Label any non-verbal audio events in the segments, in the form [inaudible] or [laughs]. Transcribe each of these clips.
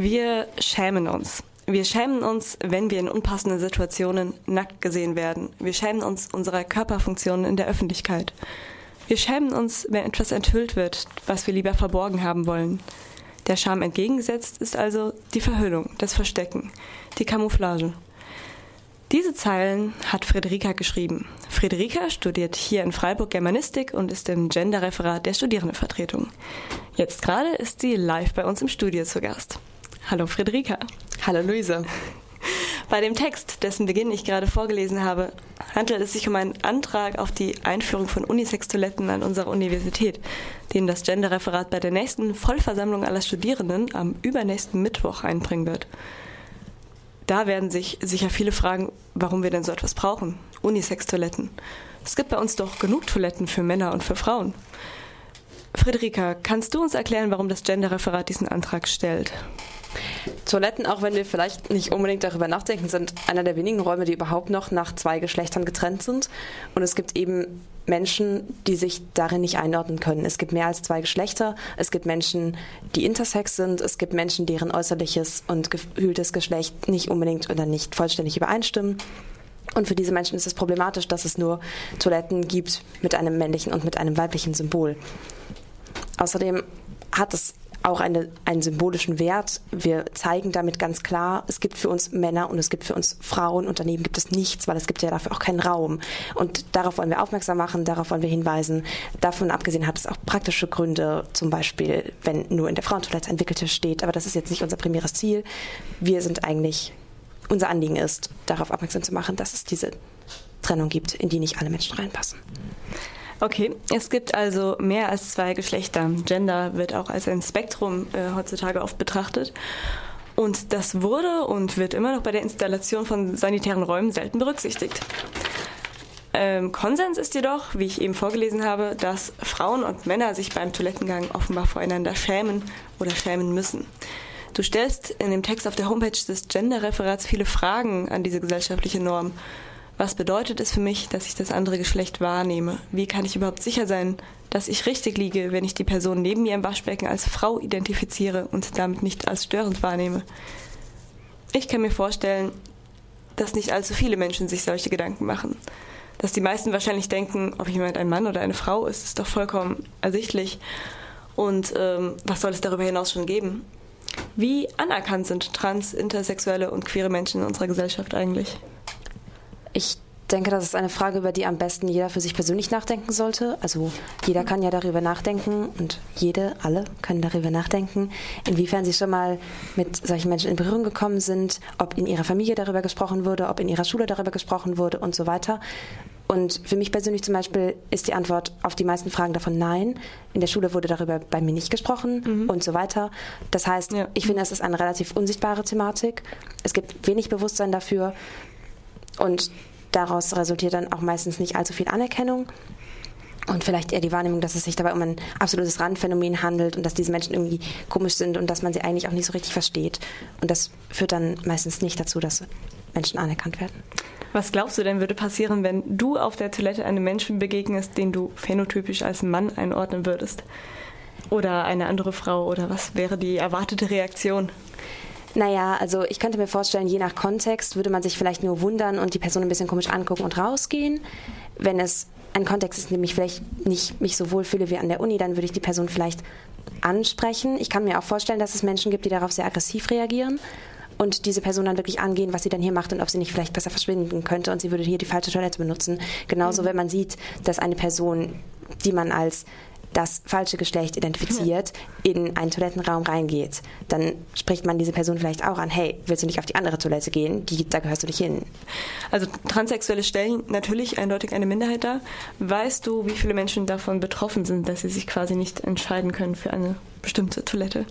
Wir schämen uns. Wir schämen uns, wenn wir in unpassenden Situationen nackt gesehen werden. Wir schämen uns unserer Körperfunktionen in der Öffentlichkeit. Wir schämen uns, wenn etwas enthüllt wird, was wir lieber verborgen haben wollen. Der Scham entgegengesetzt ist also die Verhüllung, das Verstecken, die Camouflage. Diese Zeilen hat Friederika geschrieben. Friederika studiert hier in Freiburg Germanistik und ist im Genderreferat der Studierendenvertretung. Jetzt gerade ist sie live bei uns im Studio zu Gast. Hallo Friederika. Hallo Luise. [laughs] Bei dem Text, dessen Beginn ich gerade vorgelesen habe, handelt es sich um einen Antrag auf die Einführung von Unisex-Toiletten an unserer Universität, den das Genderreferat bei der nächsten Vollversammlung aller Studierenden am übernächsten Mittwoch einbringen wird. Da werden sich sicher viele fragen, warum wir denn so etwas brauchen. Unisex-Toiletten. Es gibt bei uns doch genug Toiletten für Männer und für Frauen. Friederika, kannst du uns erklären, warum das Genderreferat diesen Antrag stellt? Toiletten, auch wenn wir vielleicht nicht unbedingt darüber nachdenken, sind einer der wenigen Räume, die überhaupt noch nach zwei Geschlechtern getrennt sind. Und es gibt eben Menschen, die sich darin nicht einordnen können. Es gibt mehr als zwei Geschlechter. Es gibt Menschen, die intersex sind. Es gibt Menschen, deren äußerliches und gefühltes Geschlecht nicht unbedingt oder nicht vollständig übereinstimmen. Und für diese Menschen ist es problematisch, dass es nur Toiletten gibt mit einem männlichen und mit einem weiblichen Symbol. Außerdem hat es auch eine, einen symbolischen Wert. Wir zeigen damit ganz klar, es gibt für uns Männer und es gibt für uns Frauen und daneben gibt es nichts, weil es gibt ja dafür auch keinen Raum. Und darauf wollen wir aufmerksam machen, darauf wollen wir hinweisen. Davon abgesehen hat es auch praktische Gründe, zum Beispiel, wenn nur in der Frauentoilette ein Wickeltisch steht. Aber das ist jetzt nicht unser primäres Ziel. Wir sind eigentlich, unser Anliegen ist, darauf aufmerksam zu machen, dass es diese Trennung gibt, in die nicht alle Menschen reinpassen. Okay, es gibt also mehr als zwei Geschlechter. Gender wird auch als ein Spektrum äh, heutzutage oft betrachtet. Und das wurde und wird immer noch bei der Installation von sanitären Räumen selten berücksichtigt. Ähm, Konsens ist jedoch, wie ich eben vorgelesen habe, dass Frauen und Männer sich beim Toilettengang offenbar voreinander schämen oder schämen müssen. Du stellst in dem Text auf der Homepage des Gender-Referats viele Fragen an diese gesellschaftliche Norm. Was bedeutet es für mich, dass ich das andere Geschlecht wahrnehme? Wie kann ich überhaupt sicher sein, dass ich richtig liege, wenn ich die Person neben mir im Waschbecken als Frau identifiziere und damit nicht als störend wahrnehme? Ich kann mir vorstellen, dass nicht allzu viele Menschen sich solche Gedanken machen. Dass die meisten wahrscheinlich denken, ob jemand ein Mann oder eine Frau ist, ist doch vollkommen ersichtlich. Und ähm, was soll es darüber hinaus schon geben? Wie anerkannt sind trans, intersexuelle und queere Menschen in unserer Gesellschaft eigentlich? Ich denke, das ist eine Frage, über die am besten jeder für sich persönlich nachdenken sollte. Also jeder kann ja darüber nachdenken und jede, alle können darüber nachdenken, inwiefern sie schon mal mit solchen Menschen in Berührung gekommen sind, ob in ihrer Familie darüber gesprochen wurde, ob in ihrer Schule darüber gesprochen wurde und so weiter. Und für mich persönlich zum Beispiel ist die Antwort auf die meisten Fragen davon nein. In der Schule wurde darüber bei mir nicht gesprochen mhm. und so weiter. Das heißt, ja. ich finde, es ist eine relativ unsichtbare Thematik. Es gibt wenig Bewusstsein dafür. Und daraus resultiert dann auch meistens nicht allzu viel Anerkennung. Und vielleicht eher die Wahrnehmung, dass es sich dabei um ein absolutes Randphänomen handelt und dass diese Menschen irgendwie komisch sind und dass man sie eigentlich auch nicht so richtig versteht. Und das führt dann meistens nicht dazu, dass Menschen anerkannt werden. Was glaubst du denn würde passieren, wenn du auf der Toilette einem Menschen begegnest, den du phänotypisch als Mann einordnen würdest? Oder eine andere Frau? Oder was wäre die erwartete Reaktion? Naja, also ich könnte mir vorstellen, je nach Kontext würde man sich vielleicht nur wundern und die Person ein bisschen komisch angucken und rausgehen. Wenn es ein Kontext ist, in dem ich vielleicht nicht mich so wohl fühle wie an der Uni, dann würde ich die Person vielleicht ansprechen. Ich kann mir auch vorstellen, dass es Menschen gibt, die darauf sehr aggressiv reagieren und diese Person dann wirklich angehen, was sie dann hier macht und ob sie nicht vielleicht besser verschwinden könnte und sie würde hier die falsche Toilette benutzen. Genauso, mhm. wenn man sieht, dass eine Person, die man als das falsche Geschlecht identifiziert, in einen Toilettenraum reingeht, dann spricht man diese Person vielleicht auch an, hey, willst du nicht auf die andere Toilette gehen? Die, da gehörst du nicht hin. Also Transsexuelle stellen natürlich eindeutig eine Minderheit dar. Weißt du, wie viele Menschen davon betroffen sind, dass sie sich quasi nicht entscheiden können für eine bestimmte Toilette?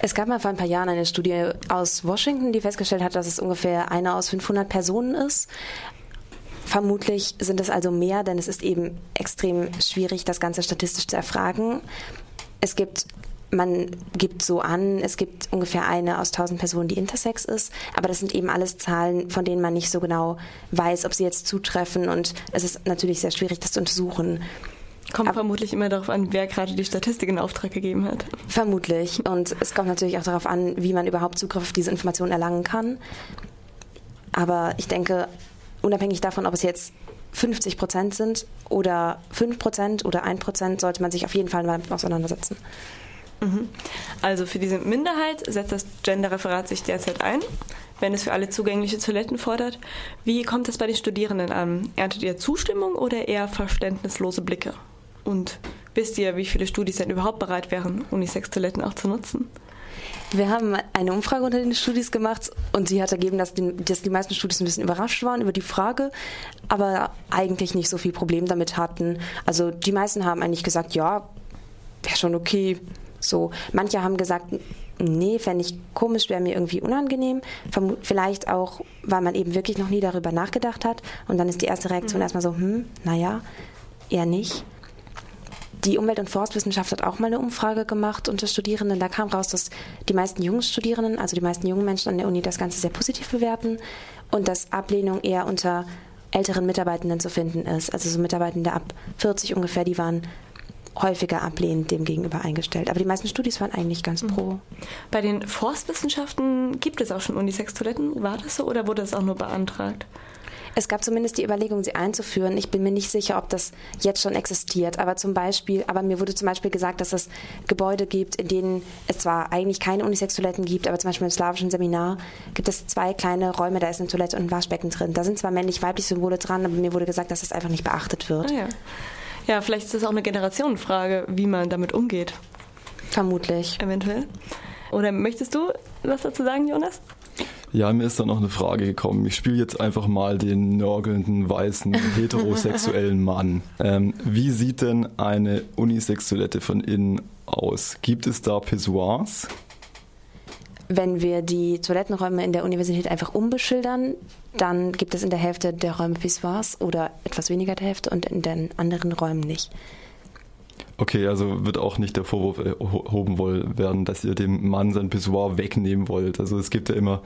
Es gab mal vor ein paar Jahren eine Studie aus Washington, die festgestellt hat, dass es ungefähr eine aus 500 Personen ist. Vermutlich sind es also mehr, denn es ist eben extrem schwierig, das Ganze statistisch zu erfragen. Es gibt man gibt so an, es gibt ungefähr eine aus tausend Personen, die intersex ist, aber das sind eben alles Zahlen, von denen man nicht so genau weiß, ob sie jetzt zutreffen und es ist natürlich sehr schwierig, das zu untersuchen. Kommt Ab vermutlich immer darauf an, wer gerade die Statistik in Auftrag gegeben hat. Vermutlich. Und es kommt natürlich auch darauf an, wie man überhaupt Zugriff auf diese Informationen erlangen kann. Aber ich denke, unabhängig davon, ob es jetzt 50 Prozent sind oder 5 Prozent oder 1 Prozent, sollte man sich auf jeden Fall mal auseinandersetzen. Mhm. Also für diese Minderheit setzt das Genderreferat sich derzeit ein, wenn es für alle zugängliche Toiletten fordert. Wie kommt es bei den Studierenden an? Erntet ihr Zustimmung oder eher verständnislose Blicke? Und wisst ihr, wie viele Studis denn überhaupt bereit wären, Unisex-Toiletten auch zu nutzen? Wir haben eine Umfrage unter den Studis gemacht und sie hat ergeben, dass die, dass die meisten Studis ein bisschen überrascht waren über die Frage, aber eigentlich nicht so viel Problem damit hatten. Also die meisten haben eigentlich gesagt, ja, wäre schon okay. So, manche haben gesagt, nee, fände ich komisch, wäre mir irgendwie unangenehm. Vielleicht auch, weil man eben wirklich noch nie darüber nachgedacht hat. Und dann ist die erste Reaktion mhm. erstmal so, hm, naja, eher nicht. Die Umwelt- und Forstwissenschaft hat auch mal eine Umfrage gemacht unter Studierenden. Da kam raus, dass die meisten jungen Studierenden, also die meisten jungen Menschen an der Uni, das Ganze sehr positiv bewerten und dass Ablehnung eher unter älteren Mitarbeitenden zu finden ist. Also so Mitarbeitende ab 40 ungefähr, die waren häufiger ablehnend dem gegenüber eingestellt. Aber die meisten Studis waren eigentlich ganz pro. Bei den Forstwissenschaften gibt es auch schon Unisex-Toiletten. War das so oder wurde das auch nur beantragt? Es gab zumindest die Überlegung, sie einzuführen. Ich bin mir nicht sicher, ob das jetzt schon existiert. Aber zum Beispiel, aber mir wurde zum Beispiel gesagt, dass es Gebäude gibt, in denen es zwar eigentlich keine Unisex-Toiletten gibt, aber zum Beispiel im slawischen Seminar gibt es zwei kleine Räume, da ist eine Toilette und ein Waschbecken drin. Da sind zwar männlich-weiblich Symbole dran, aber mir wurde gesagt, dass das einfach nicht beachtet wird. Ah, ja. ja, vielleicht ist das auch eine Generationenfrage, wie man damit umgeht. Vermutlich. Eventuell. Oder möchtest du was dazu sagen, Jonas? Ja, mir ist da noch eine Frage gekommen. Ich spiele jetzt einfach mal den nörgelnden, weißen, [laughs] heterosexuellen Mann. Ähm, wie sieht denn eine Unisexuellette von innen aus? Gibt es da Pissoirs? Wenn wir die Toilettenräume in der Universität einfach umbeschildern, dann gibt es in der Hälfte der Räume Pissoirs oder etwas weniger der Hälfte und in den anderen Räumen nicht. Okay, also wird auch nicht der Vorwurf erhoben werden, dass ihr dem Mann sein Pissoir wegnehmen wollt. Also es gibt ja immer,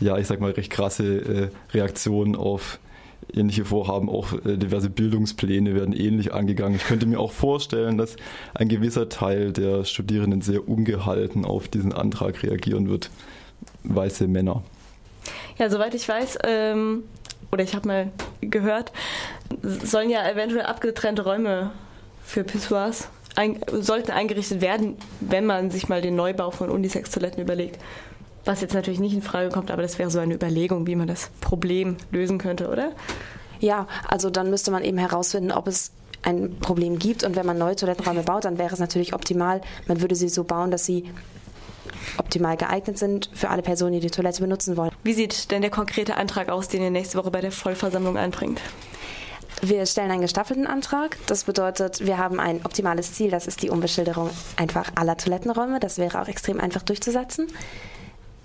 ja, ich sag mal, recht krasse äh, Reaktionen auf ähnliche Vorhaben. Auch äh, diverse Bildungspläne werden ähnlich angegangen. Ich könnte mir auch vorstellen, dass ein gewisser Teil der Studierenden sehr ungehalten auf diesen Antrag reagieren wird. Weiße Männer. Ja, soweit ich weiß, ähm, oder ich habe mal gehört, sollen ja eventuell abgetrennte Räume für Pissoirs ein, sollten eingerichtet werden, wenn man sich mal den Neubau von Unisex-Toiletten überlegt. Was jetzt natürlich nicht in Frage kommt, aber das wäre so eine Überlegung, wie man das Problem lösen könnte, oder? Ja, also dann müsste man eben herausfinden, ob es ein Problem gibt. Und wenn man neue Toilettenräume baut, dann wäre es natürlich optimal, man würde sie so bauen, dass sie optimal geeignet sind für alle Personen, die die Toilette benutzen wollen. Wie sieht denn der konkrete Antrag aus, den ihr nächste Woche bei der Vollversammlung einbringt? Wir stellen einen gestaffelten Antrag. Das bedeutet, wir haben ein optimales Ziel. Das ist die Umbeschilderung einfach aller Toilettenräume. Das wäre auch extrem einfach durchzusetzen.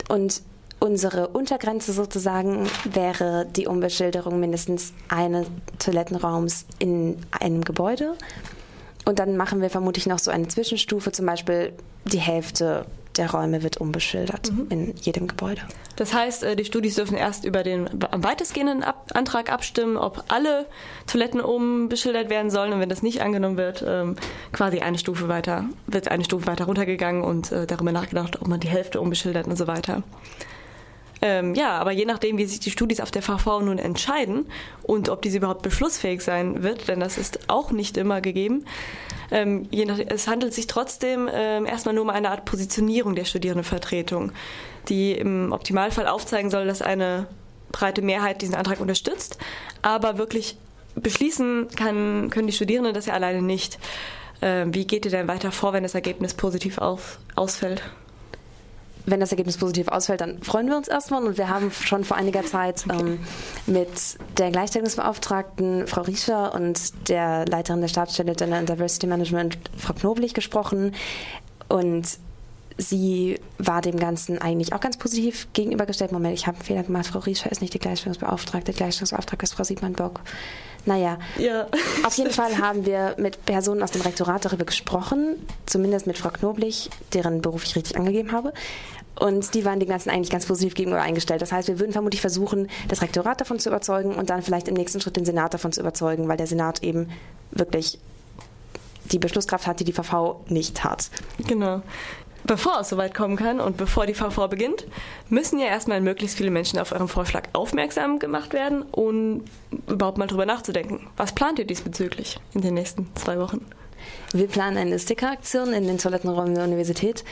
Und unsere Untergrenze sozusagen wäre die Umbeschilderung mindestens eines Toilettenraums in einem Gebäude. Und dann machen wir vermutlich noch so eine Zwischenstufe, zum Beispiel die Hälfte der Räume wird umbeschildert mhm. in jedem Gebäude. Das heißt, äh, die Studis dürfen erst über den am weitestgehenden Ab Antrag abstimmen, ob alle Toiletten umbeschildert werden sollen und wenn das nicht angenommen wird, ähm, quasi eine Stufe weiter, wird eine Stufe weiter runtergegangen und äh, darüber nachgedacht, ob man die Hälfte umbeschildert und so weiter. Ähm, ja, aber je nachdem, wie sich die Studis auf der VV nun entscheiden und ob diese überhaupt beschlussfähig sein wird, denn das ist auch nicht immer gegeben, ähm, nach, es handelt sich trotzdem ähm, erstmal nur um eine Art Positionierung der Studierendenvertretung, die im Optimalfall aufzeigen soll, dass eine breite Mehrheit diesen Antrag unterstützt, aber wirklich beschließen kann, können die Studierenden das ja alleine nicht. Ähm, wie geht ihr denn weiter vor, wenn das Ergebnis positiv auf, ausfällt? Wenn das Ergebnis positiv ausfällt, dann freuen wir uns erstmal. Und wir haben schon vor einiger Zeit ähm, mit der Gleichstellungsbeauftragten Frau Riescher und der Leiterin der Stabsstelle Gender and Diversity Management, Frau Knoblich, gesprochen. Und sie war dem Ganzen eigentlich auch ganz positiv gegenübergestellt. Moment, ich habe einen Fehler gemacht. Frau Riescher ist nicht die Gleichstellungsbeauftragte. Gleichstellungsbeauftragte ist Frau Siegmann-Bock. Naja, ja. auf jeden Fall haben wir mit Personen aus dem Rektorat darüber gesprochen, zumindest mit Frau Knoblich, deren Beruf ich richtig angegeben habe. Und die waren dem Ganzen eigentlich ganz positiv gegenüber eingestellt. Das heißt, wir würden vermutlich versuchen, das Rektorat davon zu überzeugen und dann vielleicht im nächsten Schritt den Senat davon zu überzeugen, weil der Senat eben wirklich die Beschlusskraft hat, die die VV nicht hat. Genau. Bevor es soweit kommen kann und bevor die VV beginnt, müssen ja erstmal möglichst viele Menschen auf euren Vorschlag aufmerksam gemacht werden und überhaupt mal drüber nachzudenken. Was plant ihr diesbezüglich in den nächsten zwei Wochen? Wir planen eine Stickeraktion in den Toilettenräumen der Universität.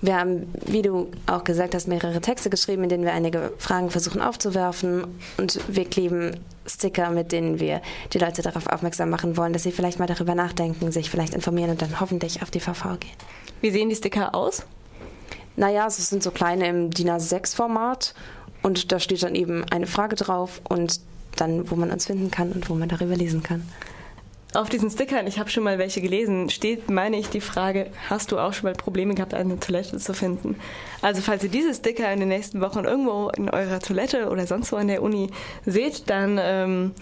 Wir haben, wie du auch gesagt hast, mehrere Texte geschrieben, in denen wir einige Fragen versuchen aufzuwerfen. Und wir kleben Sticker, mit denen wir die Leute darauf aufmerksam machen wollen, dass sie vielleicht mal darüber nachdenken, sich vielleicht informieren und dann hoffentlich auf die VV gehen. Wie sehen die Sticker aus? Naja, es sind so kleine im DIN A6-Format und da steht dann eben eine Frage drauf und dann, wo man uns finden kann und wo man darüber lesen kann. Auf diesen Stickern, ich habe schon mal welche gelesen, steht, meine ich, die Frage, hast du auch schon mal Probleme gehabt, eine Toilette zu finden? Also falls ihr diese Sticker in den nächsten Wochen irgendwo in eurer Toilette oder sonst wo an der Uni seht, dann ähm,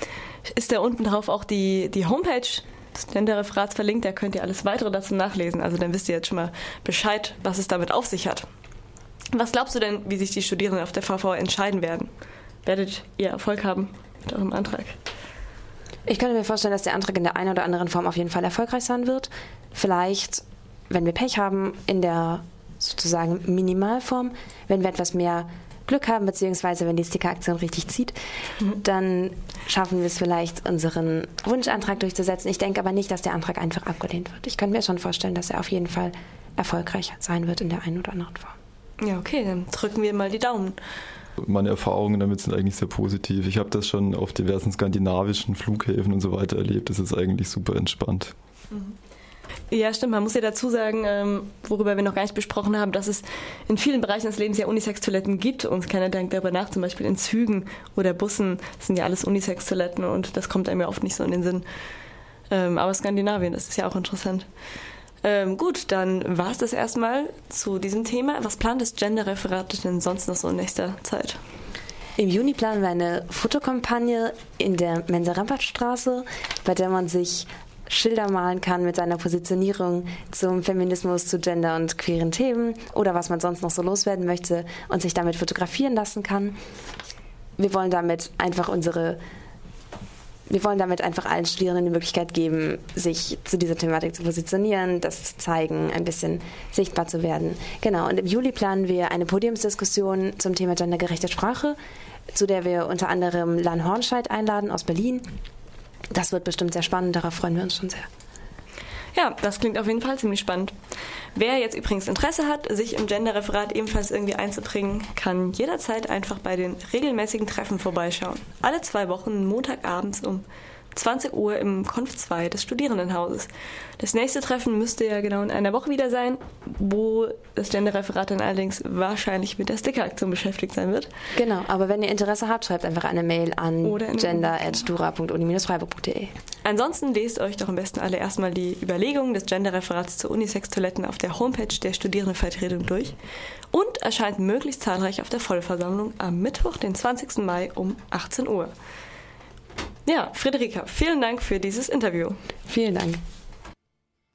ist da unten drauf auch die, die Homepage des Länderreferats verlinkt, da könnt ihr alles weitere dazu nachlesen. Also dann wisst ihr jetzt schon mal Bescheid, was es damit auf sich hat. Was glaubst du denn, wie sich die Studierenden auf der VV entscheiden werden? Werdet ihr Erfolg haben mit eurem Antrag? Ich könnte mir vorstellen, dass der Antrag in der einen oder anderen Form auf jeden Fall erfolgreich sein wird. Vielleicht, wenn wir Pech haben, in der sozusagen Minimalform, wenn wir etwas mehr Glück haben, beziehungsweise wenn die Stickeraktion richtig zieht, mhm. dann schaffen wir es vielleicht, unseren Wunschantrag durchzusetzen. Ich denke aber nicht, dass der Antrag einfach abgelehnt wird. Ich könnte mir schon vorstellen, dass er auf jeden Fall erfolgreich sein wird in der einen oder anderen Form. Ja, okay, dann drücken wir mal die Daumen. Meine Erfahrungen damit sind eigentlich sehr positiv. Ich habe das schon auf diversen skandinavischen Flughäfen und so weiter erlebt. Das ist eigentlich super entspannt. Mhm. Ja, stimmt. Man muss ja dazu sagen, ähm, worüber wir noch gar nicht besprochen haben, dass es in vielen Bereichen des Lebens ja Unisex-Toiletten gibt und keiner denkt darüber nach, zum Beispiel in Zügen oder Bussen sind ja alles Unisex-Toiletten und das kommt einem ja oft nicht so in den Sinn. Ähm, aber Skandinavien, das ist ja auch interessant. Ähm, gut, dann war es das erstmal zu diesem Thema. Was plant das Gender-Referat denn sonst noch so in nächster Zeit? Im Juni planen wir eine Fotokampagne in der Mensa-Rampertstraße, bei der man sich Schilder malen kann mit seiner Positionierung zum Feminismus, zu Gender und queeren Themen oder was man sonst noch so loswerden möchte und sich damit fotografieren lassen kann. Wir wollen damit einfach unsere wir wollen damit einfach allen Studierenden die Möglichkeit geben, sich zu dieser Thematik zu positionieren, das zu zeigen, ein bisschen sichtbar zu werden. Genau, und im Juli planen wir eine Podiumsdiskussion zum Thema gendergerechte Sprache, zu der wir unter anderem Lan Hornscheid einladen aus Berlin das wird bestimmt sehr spannend, darauf freuen wir uns schon sehr. Ja, das klingt auf jeden Fall ziemlich spannend. Wer jetzt übrigens Interesse hat, sich im Gender-Referat ebenfalls irgendwie einzubringen, kann jederzeit einfach bei den regelmäßigen Treffen vorbeischauen. Alle zwei Wochen, Montagabends um 20 Uhr im Konf 2 des Studierendenhauses. Das nächste Treffen müsste ja genau in einer Woche wieder sein, wo das Genderreferat dann allerdings wahrscheinlich mit der Stickeraktion beschäftigt sein wird. Genau, aber wenn ihr Interesse habt, schreibt einfach eine Mail an gender.dura.uni-freiburg.de. Ansonsten lest euch doch am besten alle erstmal die Überlegungen des Genderreferats zu Unisex-Toiletten auf der Homepage der Studierendenvertretung durch und erscheint möglichst zahlreich auf der Vollversammlung am Mittwoch, den 20. Mai um 18 Uhr. Ja, Friederika, vielen Dank für dieses Interview. Vielen Dank.